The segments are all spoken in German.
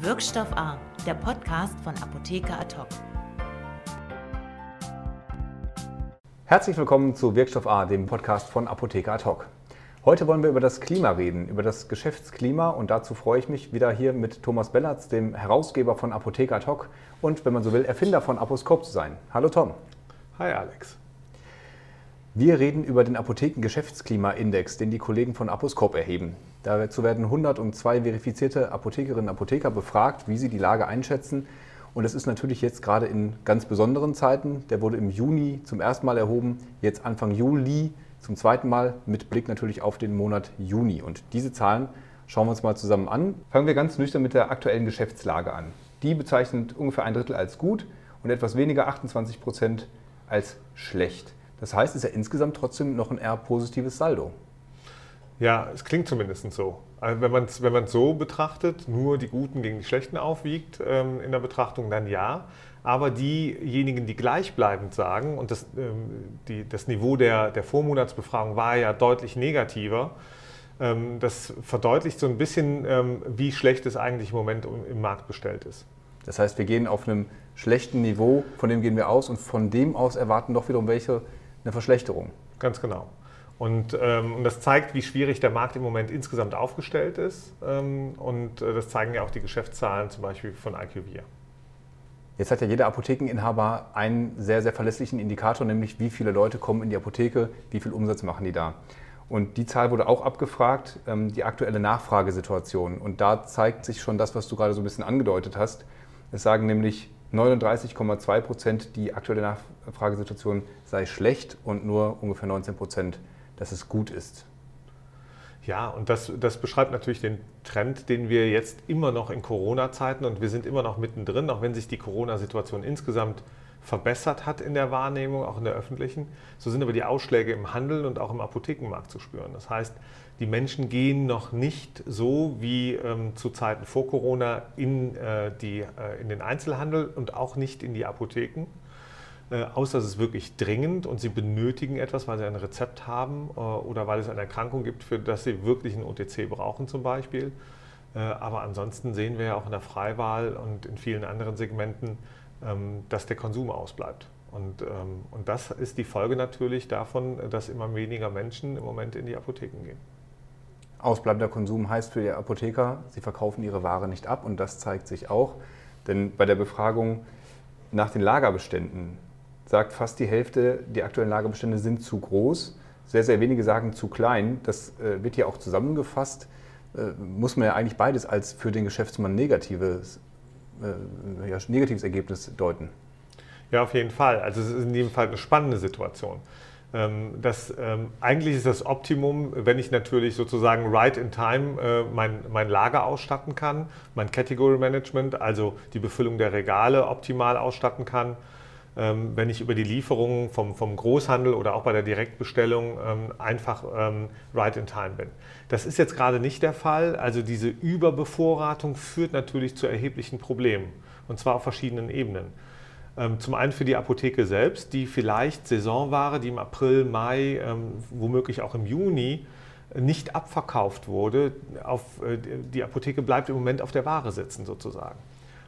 Wirkstoff A, der Podcast von Apotheker Ad hoc. Herzlich willkommen zu Wirkstoff A, dem Podcast von Apotheker Ad hoc. Heute wollen wir über das Klima reden, über das Geschäftsklima und dazu freue ich mich wieder hier mit Thomas Bellatz, dem Herausgeber von Apotheker Ad hoc und, wenn man so will, Erfinder von Aposkop zu sein. Hallo Tom. Hi Alex. Wir reden über den Apotheken-Geschäftsklimaindex, den die Kollegen von Aposkop erheben. Dazu werden 102 verifizierte Apothekerinnen und Apotheker befragt, wie sie die Lage einschätzen. Und das ist natürlich jetzt gerade in ganz besonderen Zeiten. Der wurde im Juni zum ersten Mal erhoben, jetzt Anfang Juli zum zweiten Mal mit Blick natürlich auf den Monat Juni. Und diese Zahlen schauen wir uns mal zusammen an. Fangen wir ganz nüchtern mit der aktuellen Geschäftslage an. Die bezeichnet ungefähr ein Drittel als gut und etwas weniger, 28 Prozent, als schlecht. Das heißt, es ist ja insgesamt trotzdem noch ein eher positives Saldo. Ja, es klingt zumindest so. Also wenn man es wenn so betrachtet, nur die Guten gegen die Schlechten aufwiegt ähm, in der Betrachtung, dann ja. Aber diejenigen, die gleichbleibend sagen, und das, ähm, die, das Niveau der, der Vormonatsbefragung war ja deutlich negativer, ähm, das verdeutlicht so ein bisschen, ähm, wie schlecht es eigentlich im Moment im Markt bestellt ist. Das heißt, wir gehen auf einem schlechten Niveau, von dem gehen wir aus und von dem aus erwarten doch wiederum welche eine Verschlechterung. Ganz genau. Und, ähm, und, das zeigt, wie schwierig der Markt im Moment insgesamt aufgestellt ist. Ähm, und äh, das zeigen ja auch die Geschäftszahlen zum Beispiel von IQVIA. Jetzt hat ja jeder Apothekeninhaber einen sehr, sehr verlässlichen Indikator, nämlich wie viele Leute kommen in die Apotheke, wie viel Umsatz machen die da. Und die Zahl wurde auch abgefragt, ähm, die aktuelle Nachfragesituation. Und da zeigt sich schon das, was du gerade so ein bisschen angedeutet hast. Es sagen nämlich 39,2 Prozent, die aktuelle Nachfragesituation sei schlecht und nur ungefähr 19 Prozent, dass es gut ist. Ja, und das, das beschreibt natürlich den Trend, den wir jetzt immer noch in Corona-Zeiten und wir sind immer noch mittendrin, auch wenn sich die Corona-Situation insgesamt verbessert hat in der Wahrnehmung, auch in der öffentlichen, so sind aber die Ausschläge im Handel und auch im Apothekenmarkt zu spüren. Das heißt, die Menschen gehen noch nicht so wie ähm, zu Zeiten vor Corona in, äh, die, äh, in den Einzelhandel und auch nicht in die Apotheken, äh, außer es ist wirklich dringend und sie benötigen etwas, weil sie ein Rezept haben äh, oder weil es eine Erkrankung gibt, für das sie wirklich ein OTC brauchen zum Beispiel. Äh, aber ansonsten sehen wir ja auch in der Freiwahl und in vielen anderen Segmenten, ähm, dass der Konsum ausbleibt. Und, ähm, und das ist die Folge natürlich davon, dass immer weniger Menschen im Moment in die Apotheken gehen. Ausbleibender Konsum heißt für die Apotheker, sie verkaufen ihre Ware nicht ab und das zeigt sich auch. Denn bei der Befragung nach den Lagerbeständen sagt fast die Hälfte, die aktuellen Lagerbestände sind zu groß. Sehr, sehr wenige sagen zu klein. Das äh, wird hier auch zusammengefasst. Äh, muss man ja eigentlich beides als für den Geschäftsmann negatives, äh, ja, negatives Ergebnis deuten. Ja, auf jeden Fall. Also es ist in jedem Fall eine spannende Situation. Ähm, das, ähm, eigentlich ist das Optimum, wenn ich natürlich sozusagen right in time äh, mein, mein Lager ausstatten kann, mein Category Management, also die Befüllung der Regale optimal ausstatten kann, ähm, wenn ich über die Lieferungen vom, vom Großhandel oder auch bei der Direktbestellung ähm, einfach ähm, right in time bin. Das ist jetzt gerade nicht der Fall. Also diese Überbevorratung führt natürlich zu erheblichen Problemen und zwar auf verschiedenen Ebenen. Ähm, zum einen für die Apotheke selbst, die vielleicht Saisonware, die im April, Mai, ähm, womöglich auch im Juni nicht abverkauft wurde, auf, äh, die Apotheke bleibt im Moment auf der Ware sitzen sozusagen.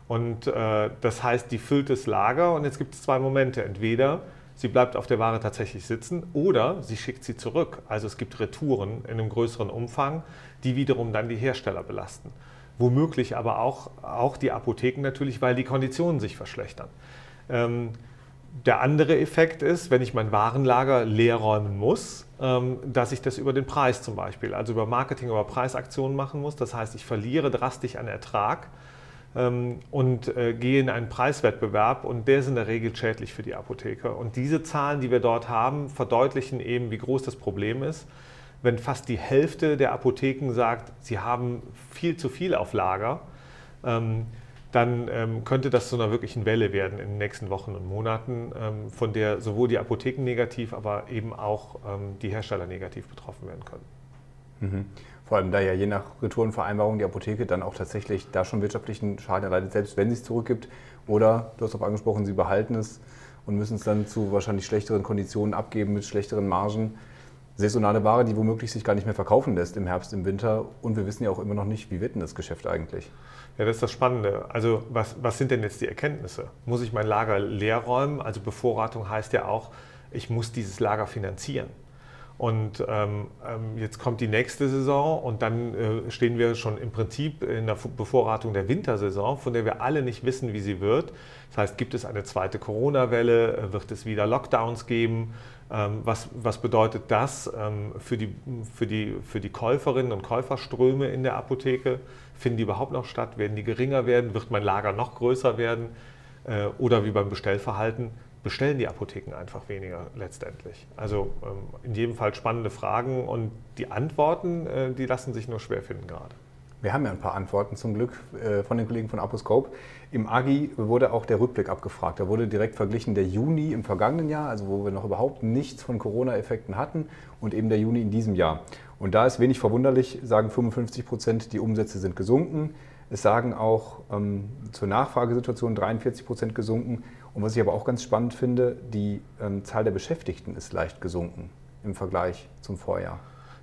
Und äh, das heißt, die füllt das Lager und jetzt gibt es zwei Momente. Entweder sie bleibt auf der Ware tatsächlich sitzen oder sie schickt sie zurück. Also es gibt Retouren in einem größeren Umfang, die wiederum dann die Hersteller belasten. Womöglich aber auch, auch die Apotheken natürlich, weil die Konditionen sich verschlechtern. Ähm, der andere Effekt ist, wenn ich mein Warenlager leer räumen muss, ähm, dass ich das über den Preis zum Beispiel, also über Marketing, über Preisaktionen machen muss. Das heißt, ich verliere drastisch an Ertrag ähm, und äh, gehe in einen Preiswettbewerb und der ist in der Regel schädlich für die Apotheker. Und diese Zahlen, die wir dort haben, verdeutlichen eben, wie groß das Problem ist. Wenn fast die Hälfte der Apotheken sagt, sie haben viel zu viel auf Lager, dann ähm, könnte das zu einer wirklichen Welle werden in den nächsten Wochen und Monaten, ähm, von der sowohl die Apotheken negativ, aber eben auch ähm, die Hersteller negativ betroffen werden können. Mhm. Vor allem da ja je nach Retourenvereinbarung die Apotheke dann auch tatsächlich da schon wirtschaftlichen Schaden erleidet, selbst wenn sie es zurückgibt. Oder, du hast auch angesprochen, sie behalten es und müssen es dann zu wahrscheinlich schlechteren Konditionen abgeben mit schlechteren Margen. Saisonale Ware, die womöglich sich gar nicht mehr verkaufen lässt im Herbst, im Winter. Und wir wissen ja auch immer noch nicht, wie wird denn das Geschäft eigentlich? Ja, das ist das Spannende. Also was, was sind denn jetzt die Erkenntnisse? Muss ich mein Lager leer räumen? Also Bevorratung heißt ja auch, ich muss dieses Lager finanzieren. Und ähm, ähm, jetzt kommt die nächste Saison und dann äh, stehen wir schon im Prinzip in der Bevorratung der Wintersaison, von der wir alle nicht wissen, wie sie wird. Das heißt, gibt es eine zweite Corona-Welle? Äh, wird es wieder Lockdowns geben? Ähm, was, was, bedeutet das ähm, für, die, für, die, für die Käuferinnen und Käuferströme in der Apotheke? Finden die überhaupt noch statt? Werden die geringer werden? Wird mein Lager noch größer werden? Äh, oder wie beim Bestellverhalten, bestellen die Apotheken einfach weniger letztendlich? Also ähm, in jedem Fall spannende Fragen und die Antworten, äh, die lassen sich nur schwer finden gerade. Wir haben ja ein paar Antworten zum Glück äh, von den Kollegen von Aposcope. Im AGI wurde auch der Rückblick abgefragt. Da wurde direkt verglichen der Juni im vergangenen Jahr, also wo wir noch überhaupt nichts von Corona-Effekten hatten, und eben der Juni in diesem Jahr. Und da ist wenig verwunderlich, sagen 55 Prozent, die Umsätze sind gesunken. Es sagen auch ähm, zur Nachfragesituation 43 Prozent gesunken. Und was ich aber auch ganz spannend finde, die ähm, Zahl der Beschäftigten ist leicht gesunken im Vergleich zum Vorjahr.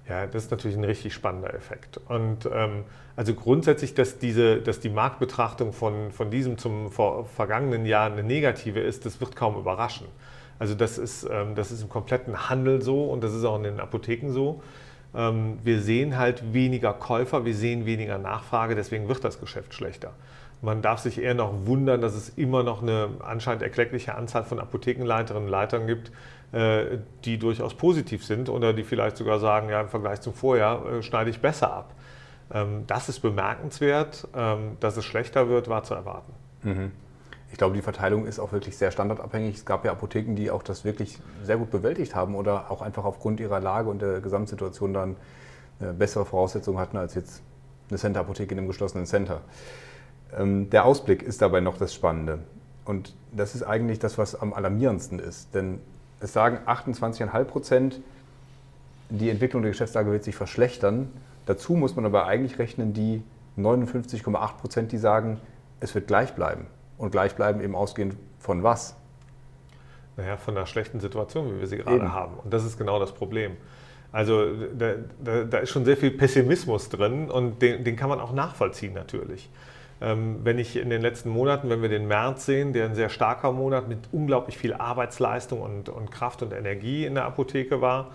Ja, das ist natürlich ein richtig spannender Effekt. Und ähm, also grundsätzlich, dass, diese, dass die Marktbetrachtung von, von diesem zum vor, vergangenen Jahr eine negative ist, das wird kaum überraschen. Also das ist, ähm, das ist im kompletten Handel so und das ist auch in den Apotheken so. Ähm, wir sehen halt weniger Käufer, wir sehen weniger Nachfrage, deswegen wird das Geschäft schlechter. Man darf sich eher noch wundern, dass es immer noch eine anscheinend erkleckliche Anzahl von Apothekenleiterinnen und Leitern gibt, äh, die durchaus positiv sind oder die vielleicht sogar sagen, ja, im Vergleich zum Vorjahr äh, schneide ich besser ab. Ähm, das ist bemerkenswert. Ähm, dass es schlechter wird, war zu erwarten. Mhm. Ich glaube, die Verteilung ist auch wirklich sehr standardabhängig. Es gab ja Apotheken, die auch das wirklich sehr gut bewältigt haben oder auch einfach aufgrund ihrer Lage und der Gesamtsituation dann äh, bessere Voraussetzungen hatten als jetzt eine Center-Apotheke in einem geschlossenen Center. Ähm, der Ausblick ist dabei noch das Spannende. Und das ist eigentlich das, was am alarmierendsten ist. Denn es sagen 28,5 Prozent, die Entwicklung der Geschäftslage wird sich verschlechtern. Dazu muss man aber eigentlich rechnen die 59,8 Prozent, die sagen, es wird gleich bleiben. Und gleich bleiben eben ausgehend von was? Naja, von der schlechten Situation, wie wir sie gerade eben. haben. Und das ist genau das Problem. Also da, da, da, ist schon sehr viel Pessimismus drin und den, den kann man auch nachvollziehen natürlich. Ähm, wenn ich in den letzten Monaten, wenn wir den März sehen, der ein sehr starker Monat mit unglaublich viel Arbeitsleistung und, und Kraft und Energie in der Apotheke war,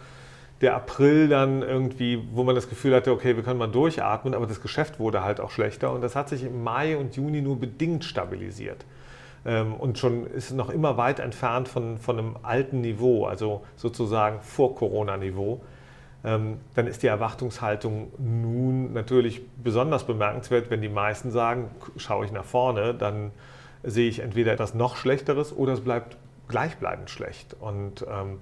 der April dann irgendwie, wo man das Gefühl hatte, okay, wir können mal durchatmen, aber das Geschäft wurde halt auch schlechter und das hat sich im Mai und Juni nur bedingt stabilisiert. Ähm, und schon ist noch immer weit entfernt von, von einem alten Niveau, also sozusagen vor Corona-Niveau. Ähm, dann ist die Erwartungshaltung nun natürlich besonders bemerkenswert, wenn die meisten sagen, schaue ich nach vorne, dann sehe ich entweder etwas noch Schlechteres oder es bleibt gleichbleibend schlecht. Und ähm,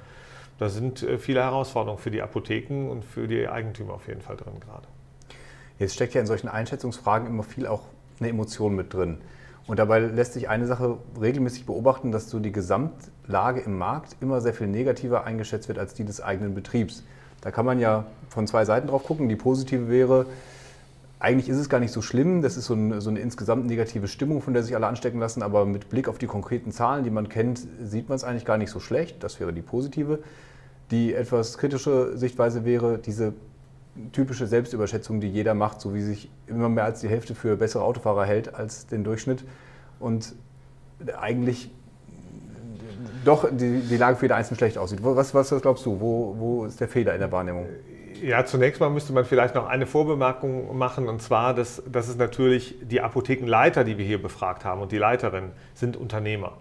da sind äh, viele Herausforderungen für die Apotheken und für die Eigentümer auf jeden Fall drin gerade. Jetzt steckt ja in solchen Einschätzungsfragen immer viel auch eine Emotion mit drin. Und dabei lässt sich eine Sache regelmäßig beobachten, dass so die Gesamtlage im Markt immer sehr viel negativer eingeschätzt wird als die des eigenen Betriebs. Da kann man ja von zwei Seiten drauf gucken. Die positive wäre, eigentlich ist es gar nicht so schlimm. Das ist so eine, so eine, insgesamt negative Stimmung, von der sich alle anstecken lassen. Aber mit Blick auf die konkreten Zahlen, die man kennt, sieht man es eigentlich gar nicht so schlecht. Das wäre die positive. Die etwas kritische Sichtweise wäre diese typische Selbstüberschätzung, die jeder macht, so wie sich immer mehr als die Hälfte für bessere Autofahrer hält als den Durchschnitt. Und eigentlich doch die, die Lage für jeden Einzelnen schlecht aussieht. Was, was, was glaubst du? Wo, wo ist der Fehler in der Wahrnehmung? Ja, zunächst mal müsste man vielleicht noch eine Vorbemerkung machen, und zwar, dass, dass es natürlich die Apothekenleiter, die wir hier befragt haben, und die Leiterinnen sind Unternehmer.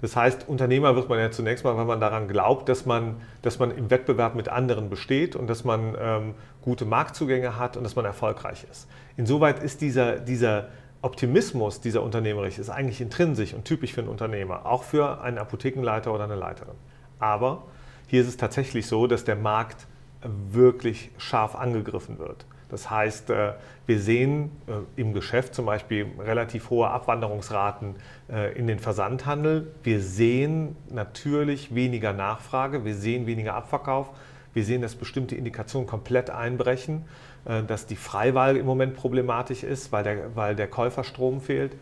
Das heißt, Unternehmer wird man ja zunächst mal, weil man daran glaubt, dass man, dass man im Wettbewerb mit anderen besteht und dass man ähm, gute Marktzugänge hat und dass man erfolgreich ist. Insoweit ist dieser, dieser Optimismus dieser unternehmerisch ist eigentlich intrinsisch und typisch für einen Unternehmer, auch für einen Apothekenleiter oder eine Leiterin. Aber hier ist es tatsächlich so, dass der Markt wirklich scharf angegriffen wird. Das heißt, äh, wir sehen äh, im Geschäft zum Beispiel relativ hohe Abwanderungsraten äh, in den Versandhandel. Wir sehen natürlich weniger Nachfrage, wir sehen weniger Abverkauf, wir sehen, dass bestimmte Indikationen komplett einbrechen. Äh, dass die Freiwahl im Moment problematisch ist, weil der, weil der Käuferstrom fehlt.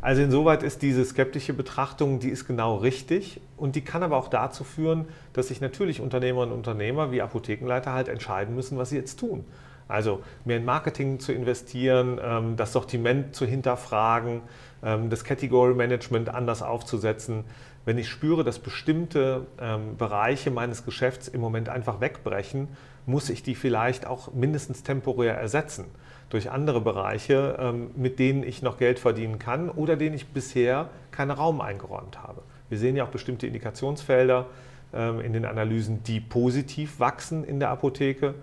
Also insoweit ist diese skeptische Betrachtung, die ist genau richtig und die kann aber auch dazu führen, dass sich natürlich Unternehmerinnen und Unternehmer wie Apothekenleiter halt entscheiden müssen, was sie jetzt tun. Also mehr in Marketing zu investieren, ähm, das Sortiment zu hinterfragen, ähm, das Category Management anders aufzusetzen. Wenn ich spüre, dass bestimmte ähm, Bereiche meines Geschäfts im Moment einfach wegbrechen, muss ich die vielleicht auch mindestens temporär ersetzen durch andere Bereiche, mit denen ich noch Geld verdienen kann oder denen ich bisher keinen Raum eingeräumt habe. Wir sehen ja auch bestimmte Indikationsfelder in den Analysen, die positiv wachsen in der Apotheke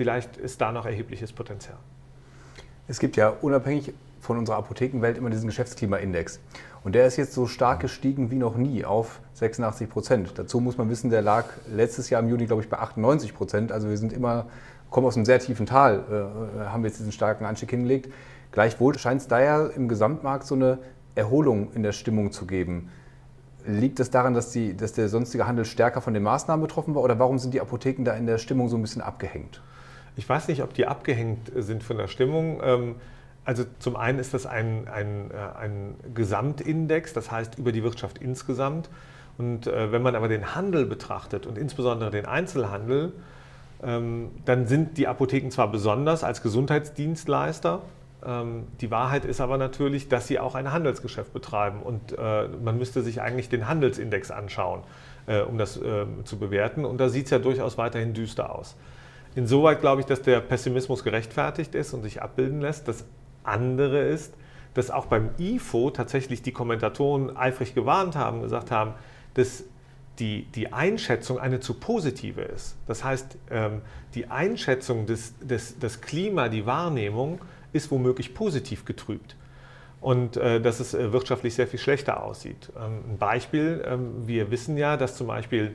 vielleicht ist da noch erhebliches Potenzial. Es gibt ja unabhängig von unserer Apothekenwelt immer diesen Geschäftsklimaindex. Und der ist jetzt so stark gestiegen wie noch nie auf 86 Prozent. Dazu muss man wissen, der lag letztes Jahr im Juni, glaube ich, bei 98 Prozent. Also wir sind immer, kommen aus einem sehr tiefen Tal, äh, haben wir jetzt diesen starken Anstieg hingelegt. Gleichwohl scheint es da ja im Gesamtmarkt so eine Erholung in der Stimmung zu geben. Liegt es daran, dass, die, dass der sonstige Handel stärker von den Maßnahmen betroffen war oder warum sind die Apotheken da in der Stimmung so ein bisschen abgehängt? Ich weiß nicht, ob die abgehängt sind von der Stimmung. Ähm, also zum einen ist das ein, ein, äh, ein Gesamtindex, das heißt über die Wirtschaft insgesamt. Und äh, wenn man aber den Handel betrachtet und insbesondere den Einzelhandel, ähm, dann sind die Apotheken zwar besonders als Gesundheitsdienstleister, ähm, die Wahrheit ist aber natürlich, dass sie auch ein Handelsgeschäft betreiben und äh, man müsste sich eigentlich den Handelsindex anschauen, um das zu bewerten. Und da sieht es ja durchaus weiterhin düster aus. Insoweit glaube ich, dass der Pessimismus gerechtfertigt ist und sich abbilden lässt. Das andere ist, dass auch beim IFO tatsächlich die Kommentatoren eifrig gewarnt haben, gesagt haben, dass die, die Einschätzung eine zu positive ist. Das heißt, ähm, die Einschätzung des, des, des Klima, die Wahrnehmung ist womöglich positiv getrübt und äh, dass es äh, wirtschaftlich sehr viel schlechter aussieht. Ähm, ein Beispiel, ähm, wir wissen ja, dass zum Beispiel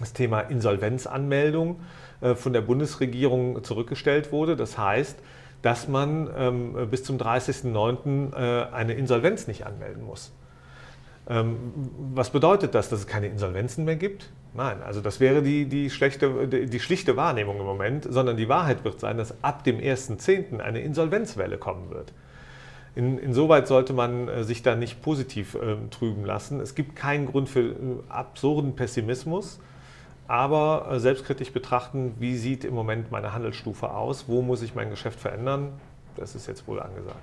das Thema Insolvenzanmeldung äh, von der Bundesregierung zurückgestellt wurde. Das heißt, dass man ähm, bis zum 30.09. Äh, eine Insolvenz nicht anmelden muss. Ähm, was bedeutet das, dass es keine Insolvenzen mehr gibt? Nein, also das wäre die, die, schlechte, die schlichte Wahrnehmung im Moment, sondern die Wahrheit wird sein, dass ab dem 1.10. eine Insolvenzwelle kommen wird. In, insoweit sollte man äh, sich da nicht positiv äh, trüben lassen. Es gibt keinen Grund für absurden Pessimismus aber äh, selbstkritisch betrachten, wie sieht im Moment meine Handelsstufe aus, wo muss ich mein Geschäft verändern, das ist jetzt wohl angesagt.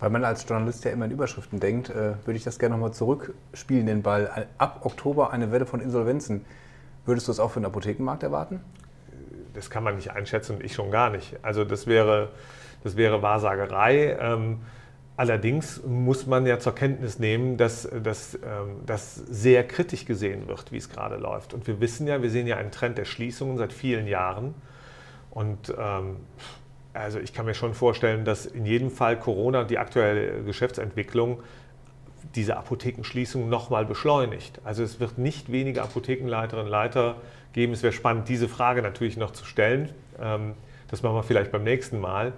Weil man als Journalist ja immer in Überschriften denkt, äh, würde ich das gerne nochmal zurückspielen, den Ball. Ab Oktober eine Welle von Insolvenzen. Würdest du das auch für den Apothekenmarkt erwarten? Das kann man nicht einschätzen und ich schon gar nicht. Also das wäre, das wäre Wahrsagerei. Allerdings muss man ja zur Kenntnis nehmen, dass das ähm, sehr kritisch gesehen wird, wie es gerade läuft. Und wir wissen ja, wir sehen ja einen Trend der Schließungen seit vielen Jahren. Und ähm, also ich kann mir schon vorstellen, dass in jedem Fall Corona und die aktuelle Geschäftsentwicklung diese Apothekenschließung nochmal beschleunigt. Also es wird nicht weniger Apothekenleiterinnen und Leiter geben. Es wäre spannend, diese Frage natürlich noch zu stellen. Ähm, das machen wir vielleicht beim nächsten Mal.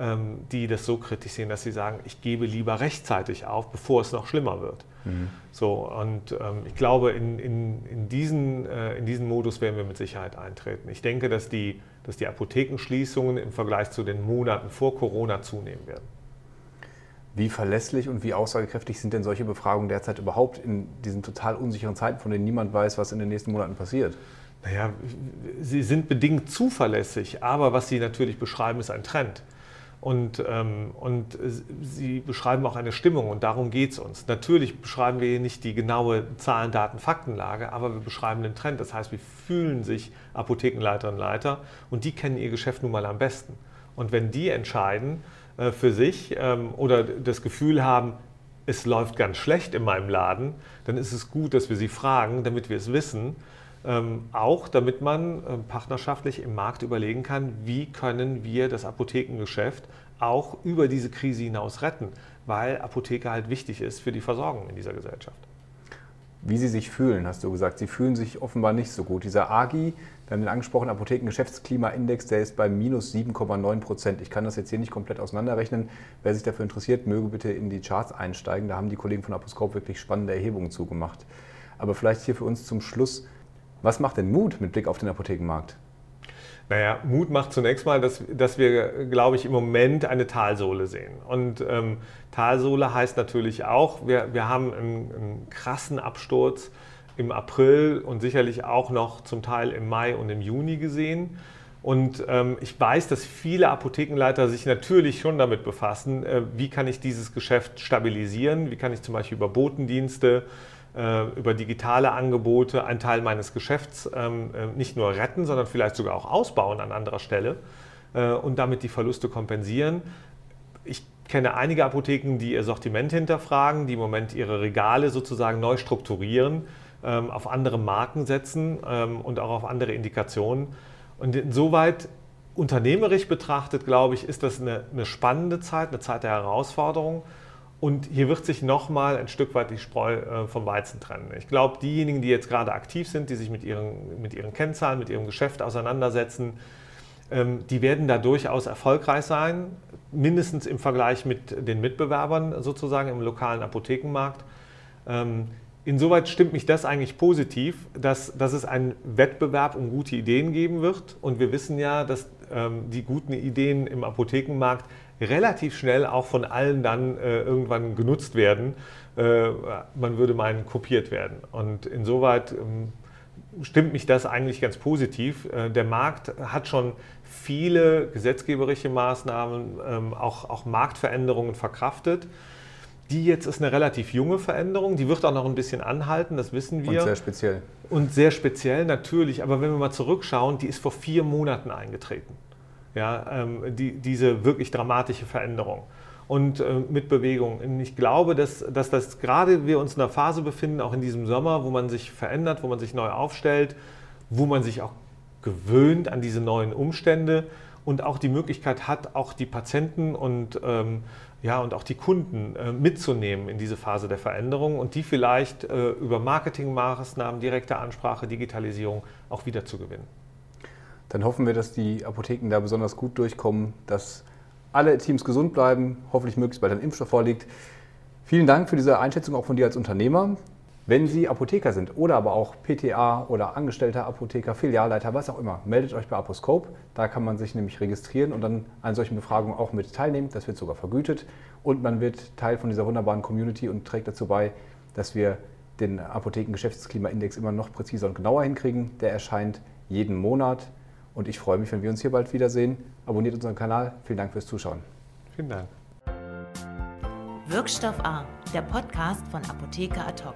Ähm, die das so kritisch sehen, dass sie sagen, ich gebe lieber rechtzeitig auf, bevor es noch schlimmer wird. Mhm. So, und ähm, ich glaube, in, in, in, diesen, äh, in diesen Modus werden wir mit Sicherheit eintreten. Ich denke, dass die, dass die Apothekenschließungen im Vergleich zu den Monaten vor Corona zunehmen werden. Wie verlässlich und wie aussagekräftig sind denn solche Befragungen derzeit überhaupt in diesen total unsicheren Zeiten, von denen niemand weiß, was in den nächsten Monaten passiert? Naja, sie sind bedingt zuverlässig, aber was Sie natürlich beschreiben, ist ein Trend. Und, ähm, und Sie beschreiben auch eine Stimmung und darum geht es uns. Natürlich beschreiben wir hier nicht die genaue Zahlen, Daten, Faktenlage, aber wir beschreiben den Trend. Das heißt, wie fühlen sich Apothekenleiterinnen und Leiter und die kennen ihr Geschäft nun mal am besten. Und wenn die entscheiden äh, für sich ähm, oder das Gefühl haben, es läuft ganz schlecht in meinem Laden, dann ist es gut, dass wir sie fragen, damit wir es wissen ähm, auch damit man äh, partnerschaftlich im Markt überlegen kann, wie können wir das Apothekengeschäft auch über diese Krise hinaus retten, weil Apotheke halt wichtig ist für die Versorgung in dieser Gesellschaft. Wie Sie sich fühlen, hast du gesagt. Sie fühlen sich offenbar nicht so gut. Dieser AGI, haben den angesprochenen Apothekengeschäftsklimaindex, der ist bei minus 7,9 Prozent. Ich kann das jetzt hier nicht komplett auseinanderrechnen. Wer sich dafür interessiert, möge bitte in die Charts einsteigen. Da haben die Kollegen von Aposkop wirklich spannende Erhebungen zugemacht. Aber vielleicht hier für uns zum Schluss, was macht denn Mut mit Blick auf den Apothekenmarkt? Naja, Mut macht zunächst mal, dass, dass wir, glaube ich, im Moment eine Talsohle sehen. Und ähm, Talsohle heißt natürlich auch, wir, wir haben einen, einen krassen Absturz im April und sicherlich auch noch zum Teil im Mai und im Juni gesehen. Und ähm, ich weiß, dass viele Apothekenleiter sich natürlich schon damit befassen, äh, wie kann ich dieses Geschäft stabilisieren, wie kann ich zum Beispiel über Botendienste, über digitale Angebote einen Teil meines Geschäfts ähm, äh, nicht nur retten, sondern vielleicht sogar auch ausbauen an anderer Stelle äh, und damit die Verluste kompensieren. Ich kenne einige Apotheken, die ihr Sortiment hinterfragen, die im Moment ihre Regale sozusagen neu strukturieren, ähm, auf andere Marken setzen ähm, und auch auf andere Indikationen. Und insoweit unternehmerisch betrachtet, glaube ich, ist das eine spannende Zeit, eine Zeit der Herausforderung. Und hier wird sich nochmal ein Stück weit die Spreu äh, vom Weizen trennen. Ich glaube, diejenigen, die jetzt gerade aktiv sind, die sich mit ihren, mit ihren Kennzahlen, mit ihrem Geschäft auseinandersetzen, ähm, die werden da durchaus erfolgreich sein, mindestens im Vergleich mit den Mitbewerbern sozusagen im lokalen Apothekenmarkt. Insoweit stimmt mich das eigentlich positiv, dass, dass es einen Wettbewerb um gute Ideen geben wird. Und wir wissen ja, dass ähm, die guten Ideen im Apothekenmarkt relativ schnell auch von allen dann äh, irgendwann genutzt werden. Äh, man würde meinen, kopiert werden. Und insoweit ähm, stimmt mich das eigentlich ganz positiv. Äh, der Markt hat schon viele gesetzgeberische Maßnahmen, ähm, auch, auch Marktveränderungen verkraftet. Die jetzt ist eine relativ junge Veränderung, die wird auch noch ein bisschen anhalten, das wissen wir. Und sehr speziell. Und sehr speziell natürlich, aber wenn wir mal zurückschauen, die ist vor vier Monaten eingetreten. Ja, ähm, die, diese wirklich dramatische Veränderung und äh, mit Bewegung. Und ich glaube, dass, dass das gerade wir uns in einer Phase befinden, auch in diesem Sommer, wo man sich verändert, wo man sich neu aufstellt, wo man sich auch gewöhnt an diese neuen Umstände und auch die Möglichkeit hat, auch die Patienten und ähm, ja, und auch die Kunden äh, mitzunehmen in diese Phase der Veränderung und die vielleicht äh, über Marketingmaßnahmen, direkte Ansprache, Digitalisierung auch wieder zu gewinnen. Dann hoffen wir, dass die Apotheken da besonders gut durchkommen, dass alle Teams gesund bleiben, hoffentlich möglichst bald ein Impfstoff vorliegt. Vielen Dank für diese Einschätzung auch von dir als Unternehmer. Wenn Sie Apotheker sind oder aber auch PTA oder Angestellter Apotheker, Filialleiter, was auch immer, meldet euch bei Aposcope. Da kann man sich nämlich registrieren und dann an solchen Befragungen auch mit teilnehmen. Das wird sogar vergütet und man wird Teil von dieser wunderbaren Community und trägt dazu bei, dass wir den Apotheken-Geschäftsklimaindex immer noch präziser und genauer hinkriegen. Der erscheint jeden Monat und ich freue mich, wenn wir uns hier bald wiedersehen. Abonniert unseren Kanal. Vielen Dank fürs Zuschauen. Vielen Dank. Wirkstoff A, der Podcast von Apotheker Ad hoc.